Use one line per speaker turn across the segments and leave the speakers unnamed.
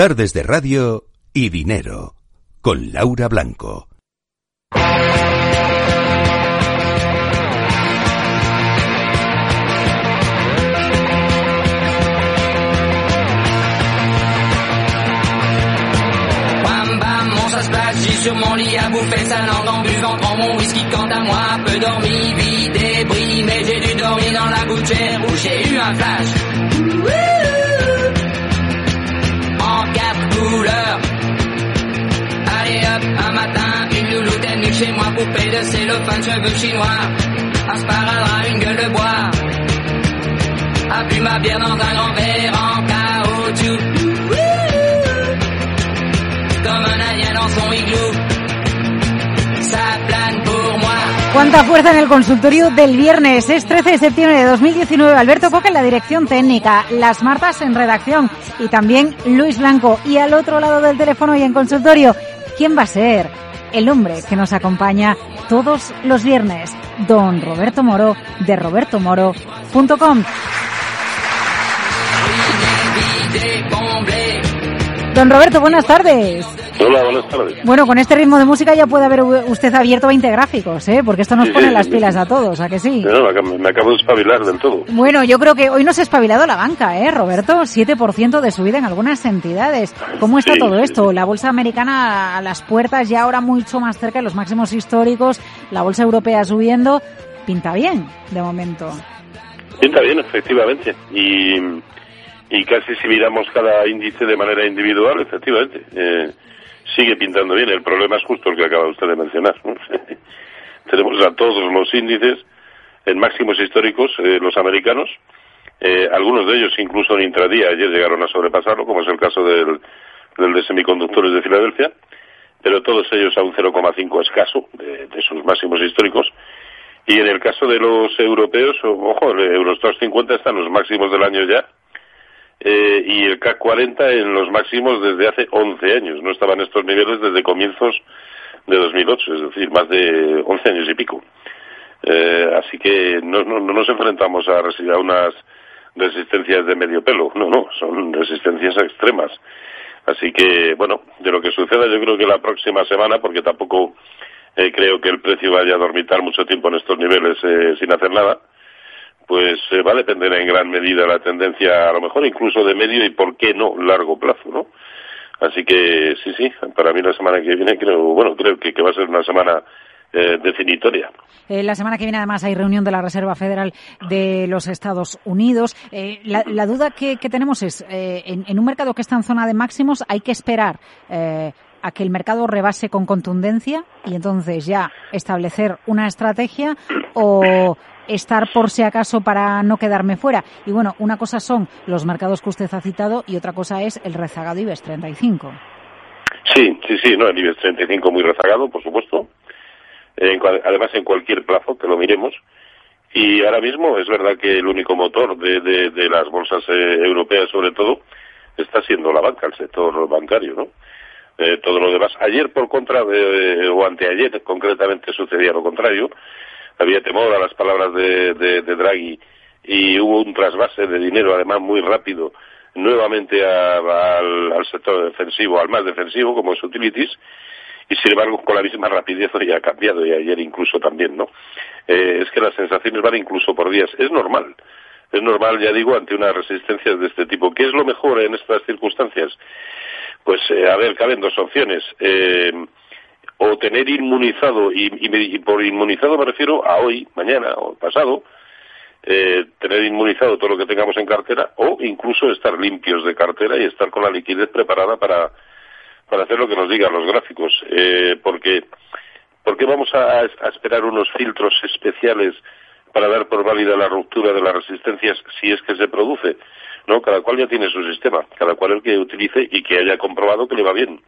Tardes de Radio y Dinero con Laura Blanco.
sur mon lit à bouffer sa langue en buvant. Grand mon whisky quant à moi peu dormi, vide débris. Mais j'ai dû dormir dans la gouttière où j'ai eu un flash hop un matin une louloute est chez moi poupée de cellophane cheveux chinois. Un sparadrap une gueule de bois. A bu ma bière dans un grand verre en caoutchouc.
Cuánta fuerza en el consultorio del viernes. Es 13 de septiembre de 2019. Alberto Coca en la dirección técnica, las Martas en redacción. Y también Luis Blanco. Y al otro lado del teléfono y en consultorio, ¿quién va a ser? El hombre que nos acompaña todos los viernes, don Roberto Moro de robertomoro.com. Don Roberto, buenas tardes.
Hola, buenas tardes.
Bueno, con este ritmo de música ya puede haber usted abierto 20 gráficos, ¿eh? Porque esto nos pone las pilas a todos, ¿a que sí?
me acabo de espabilar del todo.
Bueno, yo creo que hoy nos ha espabilado la banca, ¿eh, Roberto? 7% de subida en algunas entidades. ¿Cómo está todo esto? La bolsa americana a las puertas ya ahora mucho más cerca de los máximos históricos, la bolsa europea subiendo. Pinta bien, de momento.
Pinta bien, efectivamente. Y, y casi si miramos cada índice de manera individual, efectivamente. Eh, sigue pintando bien. El problema es justo el que acaba usted de mencionar. Tenemos a todos los índices en máximos históricos, eh, los americanos, eh, algunos de ellos incluso en intradía ayer llegaron a sobrepasarlo, como es el caso del, del de semiconductores de Filadelfia, pero todos ellos a un 0,5 escaso de, sus máximos históricos. Y en el caso de los europeos, ojo, el Eurostox 50 está en los máximos del año ya, eh, y el CAC 40 en los máximos desde hace 11 años. No estaban estos niveles desde comienzos de 2008, es decir, más de 11 años y pico. Eh, así que no, no, nos enfrentamos a, a unas resistencias de medio pelo, no, no, son resistencias extremas. Así que, bueno, de lo que suceda yo creo que la próxima semana, porque tampoco eh, creo que el precio vaya a dormitar mucho tiempo en estos niveles eh, sin hacer nada, pues eh, va a depender en gran medida la tendencia, a lo mejor incluso de medio y por qué no largo plazo, ¿no? Así que sí, sí, para mí la semana que viene creo, bueno, creo que, va a ser una semana eh, definitoria.
Eh, la semana que viene, además, hay reunión de la Reserva Federal de los Estados Unidos. La, duda que, tenemos es, en, un mercado que está en zona de máximos, hay que esperar a que el mercado rebase con contundencia y entonces ya establecer una estrategia o estar por si acaso para no quedarme fuera. Y bueno, una cosa son los mercados que usted ha citado y otra cosa es el rezagado IBEX 35.
Sí, sí, sí, no, el IBEX 35 muy rezagado, por supuesto. además, en cualquier plazo que lo miremos. Y ahora mismo es verdad que el único motor de, de, las bolsas eh, europeas, sobre todo, está siendo la banca, el sector bancario, ¿no? Eh, todo lo demás. Ayer, por contra, de, o anteayer, concretamente, sucedía lo contrario había temor a las palabras de, de, Draghi y hubo un trasvase de dinero, además muy rápido, nuevamente a, al, al, sector defensivo, al más defensivo, como es Utilities, y sin embargo con la misma rapidez hoy ha cambiado, y ayer incluso también, ¿no? Eh, es que las sensaciones van incluso por días. Es normal, es normal, ya digo, ante unas resistencias de este tipo. ¿Qué es lo mejor en estas circunstancias? Pues, eh, a ver, caben dos opciones. Eh, o tener inmunizado, y, y, y, por inmunizado me refiero a hoy, mañana o pasado, eh, tener inmunizado todo lo que tengamos en cartera, o incluso estar limpios de cartera y estar con la liquidez preparada para, para hacer lo que nos digan los gráficos. Eh, porque, porque vamos a, a esperar unos filtros especiales para dar por válida la ruptura de las resistencias si es que se produce. No, cada cual ya tiene su sistema, cada cual el que utilice y que haya comprobado que le va bien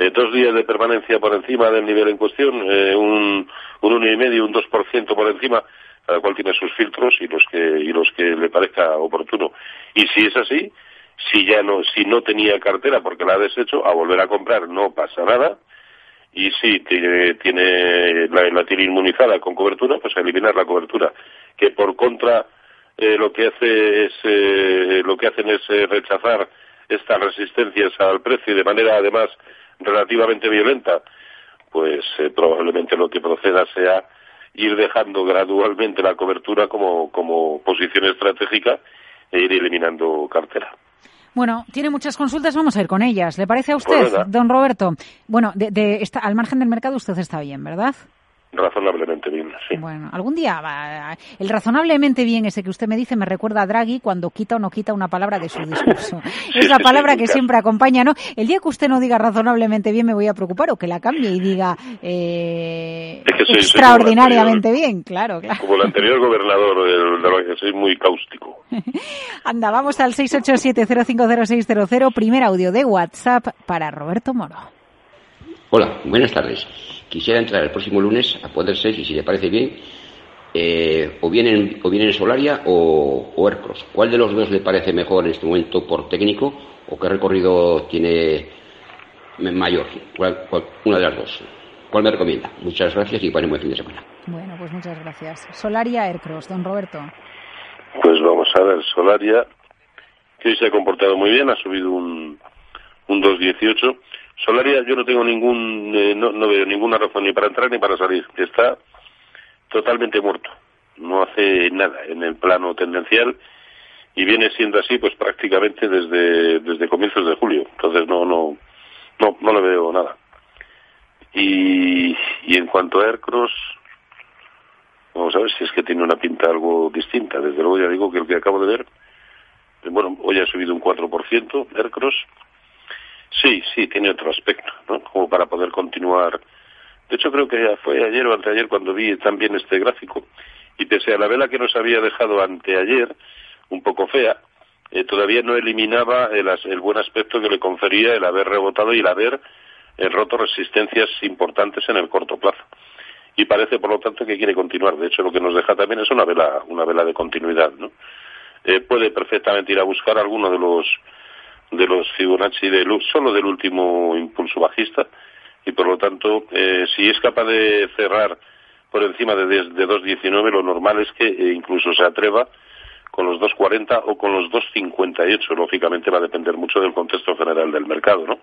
eh, dos días de permanencia por encima del nivel en cuestión, eh, un, un uno y medio, un dos por ciento por encima, cada cual tiene sus filtros y los que y los que le parezca oportuno. Y si es así, si ya no si no tenía cartera porque la ha deshecho, a volver a comprar no pasa nada. Y si tiene, tiene la, la tiene inmunizada con cobertura, pues a eliminar la cobertura. Que por contra eh, lo que hace es eh, lo que hacen es eh, rechazar estas resistencias al precio y de manera además relativamente violenta, pues eh, probablemente lo que proceda sea ir dejando gradualmente la cobertura como, como posición estratégica e ir eliminando cartera.
Bueno, tiene muchas consultas, vamos a ir con ellas. ¿Le parece a usted,
Pues
don Roberto? Bueno, de, de, está, al margen del mercado usted está bien, ¿verdad?
Razonablemente bien, sí.
Bueno, algún día va. El razonablemente bien ese que usted me dice me recuerda a Draghi cuando quita o no quita una palabra de su discurso. es la palabra que siempre acompaña, ¿no? El día que usted no diga razonablemente bien me voy a preocupar o que la cambie y diga eh,
Es que soy- soy
extraordinariamente
como el
bien, claro, claro.
Como el anterior gobernador del, de la que soy muy cáustico.
Anda, vamos al 687050600, primer audio de WhatsApp para Roberto Moro.
Hola, buenas tardes. Quisiera entrar el próximo lunes, a poder ser, y si le parece bien, eh, o, bien en, o bien en Solaria o, o Aircross. ¿Cuál de los dos le parece mejor en este momento por técnico o qué recorrido tiene mayor? ¿Cuál- cuál- una de las dos. ¿Cuál me recomienda? Muchas gracias y buen buen fin de semana.
Bueno, pues muchas gracias. Solaria Aircross, don Roberto.
Pues vamos a ver, Solaria, que hoy se ha comportado muy bien, ha subido un, un 2.18. Solaria yo no tengo ningún, eh, no, veo ninguna razón ni para entrar ni para salir. Está totalmente muerto. No hace nada en el plano tendencial y viene siendo así pues prácticamente desde, desde comienzos de julio. Entonces no, no, no, no le veo nada. Y, y en cuanto a Aircross, Vamos a ver si es que tiene una pinta algo distinta. Desde luego ya digo que el que acabo de ver, eh, bueno, hoy ha subido un 4%, Aircross. Sí, sí, tiene otro aspecto, ¿no? Como para poder continuar. De hecho, creo que fue ayer o anteayer cuando vi también este gráfico. Y pese a la vela que nos había dejado anteayer, un poco fea, eh, todavía no eliminaba el, as- el buen aspecto que le confería el haber rebotado y el haber eh, roto resistencias importantes en el corto plazo y parece por lo tanto que quiere continuar. De hecho, lo que nos deja también es una vela, una vela de continuidad, ¿no? Eh, puede perfectamente ir a buscar alguno de los de los Fibonacci del, solo del último impulso bajista y por lo tanto, eh, si es capaz de cerrar por encima de, de, de 2.19, lo normal es que eh, incluso se atreva con los 2.40 o con los 2.58. Lógicamente va a depender mucho del contexto general del mercado, ¿no?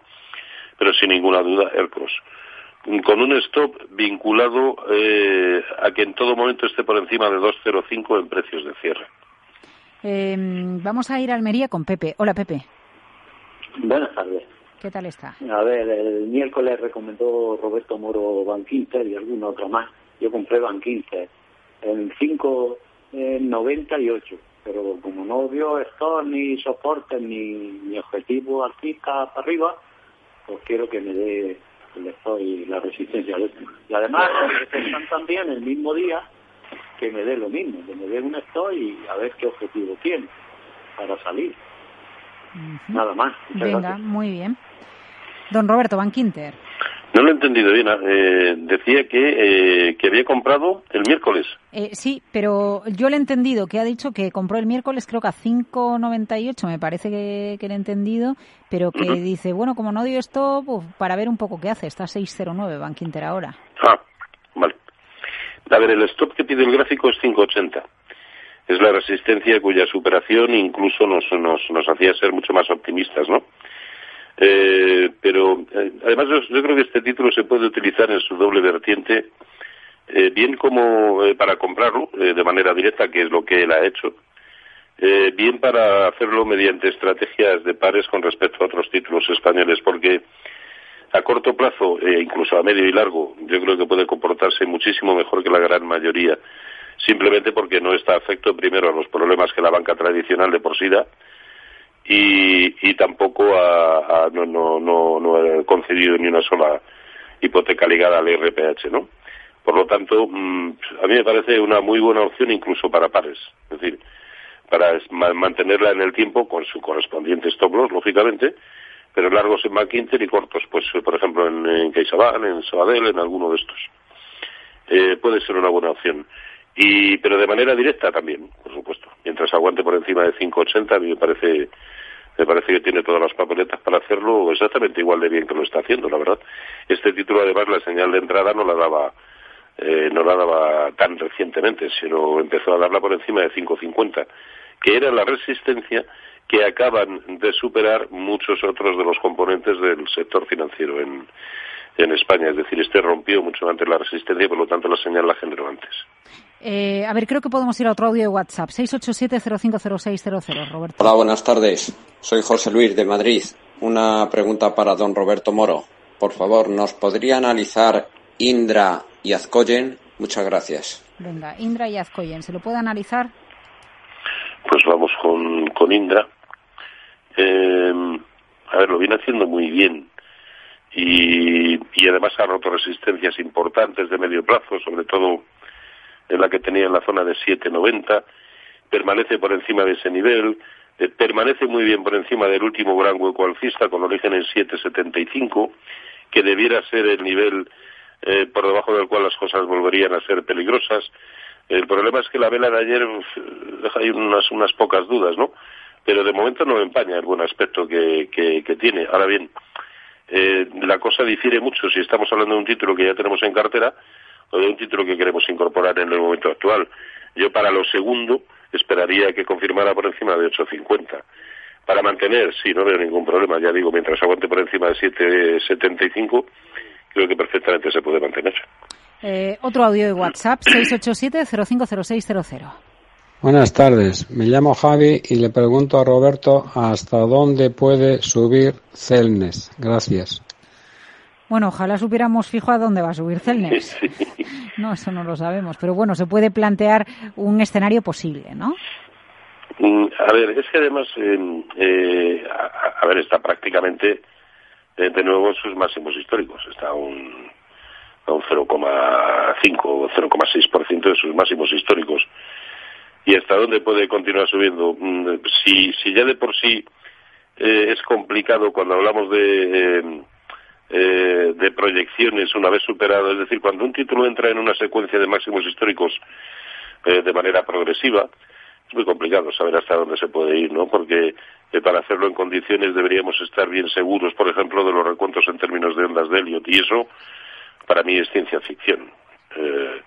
Pero sin ninguna duda, el cross con un stop vinculado eh, a que en todo momento esté por encima de 2.05 en precios de cierre.
Eh, vamos a ir a Almería con Pepe. Hola, Pepe.
Buenas tardes.
¿Qué tal está?
A ver, el miércoles recomendó Roberto Moro Banquinter y algún otro más. Yo compré Banquinter en 5.98, pero como no vio esto ni soporte ni, ni objetivo alcista para arriba, pues quiero que me dé el stop y la resistencia último. Y además, están también el mismo día que me dé lo mismo, que me dé un stop y a ver qué objetivo tiene para salir. Nada más.
Venga,
gracias.
muy bien. Don Roberto Banquinter.
No lo he entendido bien. eh, decía que, eh, que había comprado el miércoles.
Eh, sí, pero yo le he entendido que ha dicho que compró el miércoles, creo que a 5.98, me parece que, que le he entendido, pero que dice, bueno, como no dio esto, pues, para ver un poco qué hace. Está 6.09 Banquinter ahora.
Ah, vale. A ver, el stop que pide el gráfico es 5.80. Es la resistencia cuya superación incluso nos, nos, nos hacía ser mucho más optimistas, ¿no? Eh, pero eh, además yo, creo que este título se puede utilizar en su doble vertiente, eh, bien como eh, para comprarlo de manera directa, que es lo que él ha hecho, bien para hacerlo mediante estrategias de pares con respecto a otros títulos españoles, porque a corto plazo, incluso a medio y largo, yo creo que puede comportarse muchísimo mejor que la gran mayoría, simplemente porque no está afecto primero a los problemas que la banca tradicional de por sí da y, y tampoco a, a- no, no, no, no concedido ni una sola hipoteca ligada al RPH, ¿no? Por lo tanto, mm, a mí me parece una muy buena opción incluso para pares, es decir, para mantenerla en el tiempo con su correspondiente stop loss, lógicamente, pero largos en McInter y cortos, pues por ejemplo en, en CaixaBank, en Sabadell, en alguno de estos. Eh, puede ser una buena opción. Y, pero de manera directa también, por supuesto. Mientras aguante por encima de 5.80, a mí me parece, me parece que tiene todas las papeletas para hacerlo exactamente igual de bien que lo está haciendo, la verdad. Este título, además, la señal de entrada no la daba, eh, no la daba tan recientemente, sino empezó a darla por encima de 5.50, que era la resistencia que acaban de superar muchos otros de los componentes del sector financiero en, en España. Es decir, este rompió mucho antes la resistencia y por lo tanto la señal la generó antes.
Eh, a ver, creo que podemos ir a otro audio de WhatsApp. 687-050600, Roberto.
Hola, buenas tardes. Soy José Luis de Madrid. Una pregunta para don Roberto Moro. Por favor, ¿nos podría analizar Indra y Azcoyen? Muchas gracias.
Venga, Indra y Azcoyen, ¿se lo puede analizar?
Pues vamos con, con Indra. Eh, a ver, lo viene haciendo muy bien. Y, y además ha roto resistencias importantes de medio plazo, sobre todo en la que tenía en la zona de 7,90, permanece por encima de ese nivel, eh, permanece muy bien por encima del último gran hueco alcista con origen en 7,75, que debiera ser el nivel eh, por debajo del cual las cosas volverían a ser peligrosas. El problema es que la vela de ayer deja ahí unas, unas pocas dudas, ¿no? Pero de momento no empaña el buen aspecto que, que, que tiene. Ahora bien, eh, la cosa difiere mucho si estamos hablando de un título que ya tenemos en cartera o de un título que queremos incorporar en el momento actual. Yo para lo segundo esperaría que confirmara por encima de 8.50. Para mantener, sí, no veo ningún problema, ya digo, mientras aguante por encima de 7.75, creo que perfectamente se puede mantener.
Eh, otro audio de WhatsApp, 687-050600.
Buenas tardes, me llamo Javi y le pregunto a Roberto hasta dónde puede subir Celnes. Gracias.
Bueno, ojalá supiéramos fijo a dónde va a subir Celnes. No, eso no lo sabemos. Pero bueno, se puede plantear un escenario posible, ¿no?
Mm, a ver, es que además, eh, eh, a, a, ver, está prácticamente eh, de nuevo sus máximos históricos. Está a un, a un 0,5 o 0,6% de sus máximos históricos. ¿Y hasta dónde puede continuar subiendo? Mm, si, si ya de por sí eh, es complicado cuando hablamos de eh, de proyecciones una vez superado. Es decir, cuando un título entra en una secuencia de máximos históricos eh, de manera progresiva, es muy complicado saber hasta dónde se puede ir, ¿no? Porque eh, para hacerlo en condiciones deberíamos estar bien seguros, por ejemplo, de los recuentos en términos de ondas de Elliot. Y eso, para mí, es ciencia ficción. Eh,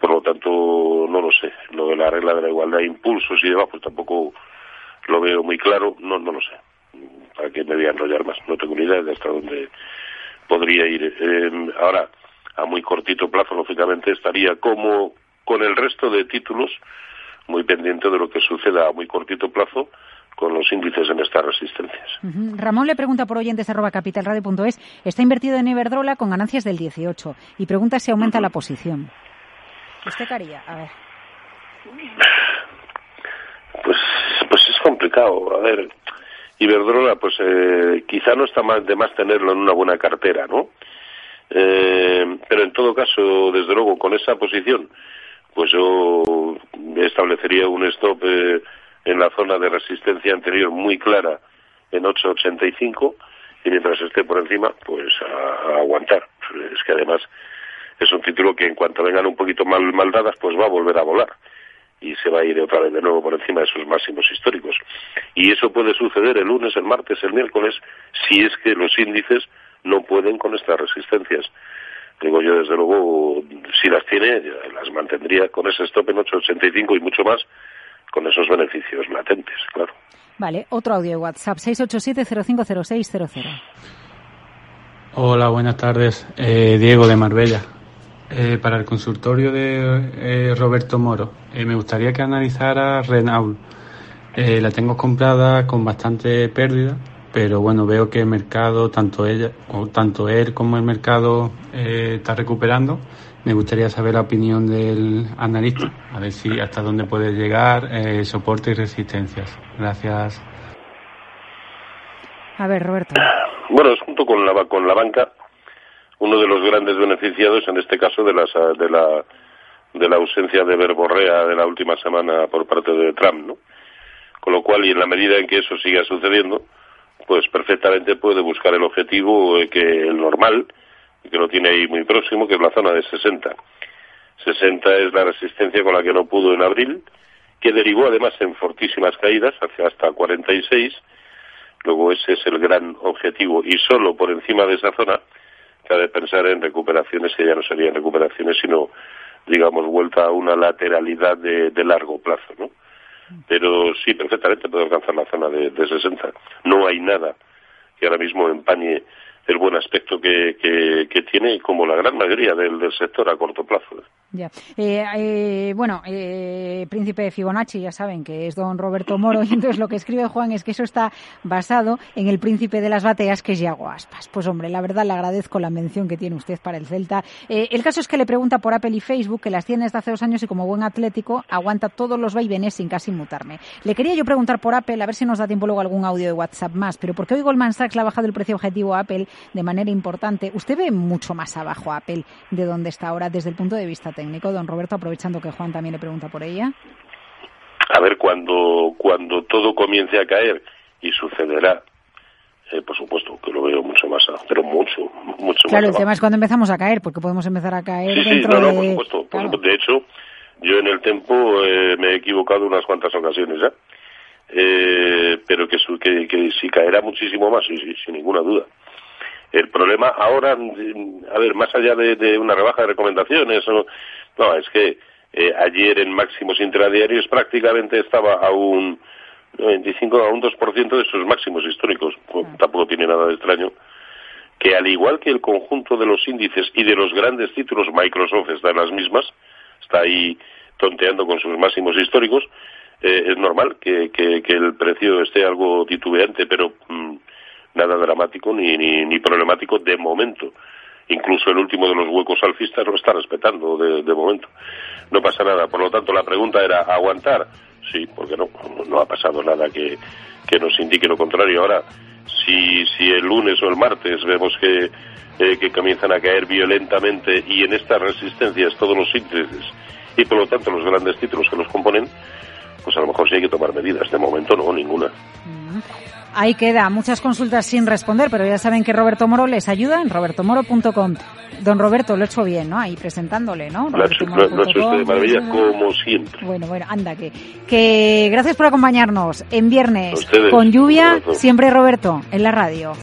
por lo tanto, no lo sé. Lo de la regla de la igualdad de impulsos y demás, pues tampoco lo veo muy claro. No, no lo sé. ¿Para qué me voy a enrollar más? No tengo ni idea de hasta dónde podría ir. Eh, ahora, a muy cortito plazo, lógicamente, estaría como con el resto de títulos muy pendiente de lo que suceda a muy cortito plazo con los índices en estas resistencias.
Uh -huh. Ramón le pregunta por oyentes arroba capitalradio.es, está invertido en Iberdrola con ganancias del 18 y pregunta si aumenta uh -huh. la posición. ¿Usted qué haría? A ver.
Pues, pues es complicado. A ver, Iberdrola, pues eh, quizá no está más de más tenerlo en una buena cartera, ¿no? Eh, pero en todo caso, desde luego, con esa posición, pues yo establecería un stop eh, en la zona de resistencia anterior muy clara en 8.85 y mientras esté por encima, pues a, a, aguantar. Es que además es un título que en cuanto vengan un poquito mal, mal dadas, pues va a volver a volar y se va a ir otra vez de nuevo por encima de sus máximos históricos. Y eso puede suceder el lunes, el martes, el miércoles, si es que los índices no pueden con estas resistencias. Digo yo, desde luego, si las tiene, las mantendría con ese stop en 8,85 y mucho más, con esos beneficios latentes, claro.
Vale, otro audio de WhatsApp, 687-050600.
Hola, buenas tardes. Eh, Diego de Marbella. Eh, para el consultorio de eh, Roberto Moro, eh, me gustaría que analizara Renault. la tengo comprada con bastante pérdida, pero bueno, veo que el mercado, tanto ella, o tanto él como el mercado está recuperando. Me gustaría saber la opinión del analista, a ver si hasta dónde puede llegar soporte y resistencias. Gracias.
A ver, Roberto.
Bueno, es junto con la, con la banca uno de los grandes beneficiados en este caso de, las, de la de la ausencia de verborrea de la última semana por parte de Trump, ¿no? Con lo cual, y en la medida en que eso siga sucediendo, pues perfectamente puede buscar el objetivo que el normal, que lo tiene ahí muy próximo, que es la zona de 60. 60 es la resistencia con la que no pudo en abril, que derivó además en fortísimas caídas hacia hasta 46. Luego ese es el gran objetivo y solo por encima de esa zona ha de pensar en recuperaciones que ya no serían recuperaciones, sino, digamos, vuelta a una lateralidad de, largo plazo, ¿no? pero sí, perfectamente puede alcanzar la zona de, de 60. No hay nada que ahora mismo empañe el buen aspecto que, tiene como la gran mayoría del sector a corto plazo.
Ya. Eh, eh, bueno, eh, Príncipe de Fibonacci, ya saben que es don Roberto Moro, y entonces lo que escribe Juan es que eso está basado en el Príncipe de las Bateas, que es Yago Aspas. Pues hombre, la verdad le agradezco la mención que tiene usted para el Celta. el caso es que le pregunta por Apple y Facebook, que las tiene desde hace dos años y como buen atlético aguanta todos los vaivenes sin casi mutarme. Le quería yo preguntar por Apple, a ver si nos da tiempo luego algún audio de WhatsApp más, pero ¿por qué hoy Goldman Sachs le ha bajado el precio objetivo a Apple de manera importante? ¿Usted ve mucho más abajo a Apple de donde está ahora desde el punto de vista técnico, don Roberto, aprovechando que Juan también le pregunta por ella?
A ver, cuando, cuando todo comience a caer, y sucederá, eh, por supuesto que lo veo mucho más, pero mucho, mucho
claro,
el
tema es cuando empezamos a caer, porque podemos empezar a caer
sí,
dentro
sí, no,
de...
por supuesto. De hecho, yo en el tiempo eh, me he equivocado unas cuantas ocasiones ya, eh, pero que, que, que si caerá muchísimo más, sí, sin ninguna duda. El problema ahora, a ver, más allá de, una rebaja de recomendaciones, no, es que eh, ayer en máximos intradiarios prácticamente estaba a un 95 a un 2% de sus máximos históricos. Pues, tampoco tiene nada de extraño que al igual que el conjunto de los índices y de los grandes títulos, Microsoft está en las mismas, está ahí tonteando con sus máximos históricos, eh, es normal que, que, el precio esté algo titubeante, pero mm, nada dramático ni, ni, problemático de momento. Incluso el último de los huecos alcistas lo está respetando de, de momento. No pasa nada. Por lo tanto, la pregunta era, ¿aguantar? Sí, porque no, no ha pasado nada que, que nos indique lo contrario. Ahora, si, si el lunes o el martes vemos que, eh, que comienzan a caer violentamente y en estas resistencias todos los índices y por lo tanto los grandes títulos que los componen, pues a lo mejor sí hay que tomar medidas. De momento no, ninguna. Mm.
Ahí queda, muchas consultas sin responder, pero ya saben que Roberto Moro les ayuda en robertomoro.com. Don Roberto, lo he hecho bien, ¿no? Ahí presentándole, ¿no?
Lo, ha hecho usted de maravilla, como siempre.
Bueno, bueno, anda, que, que gracias por acompañarnos en viernes con lluvia, siempre Roberto, en la radio.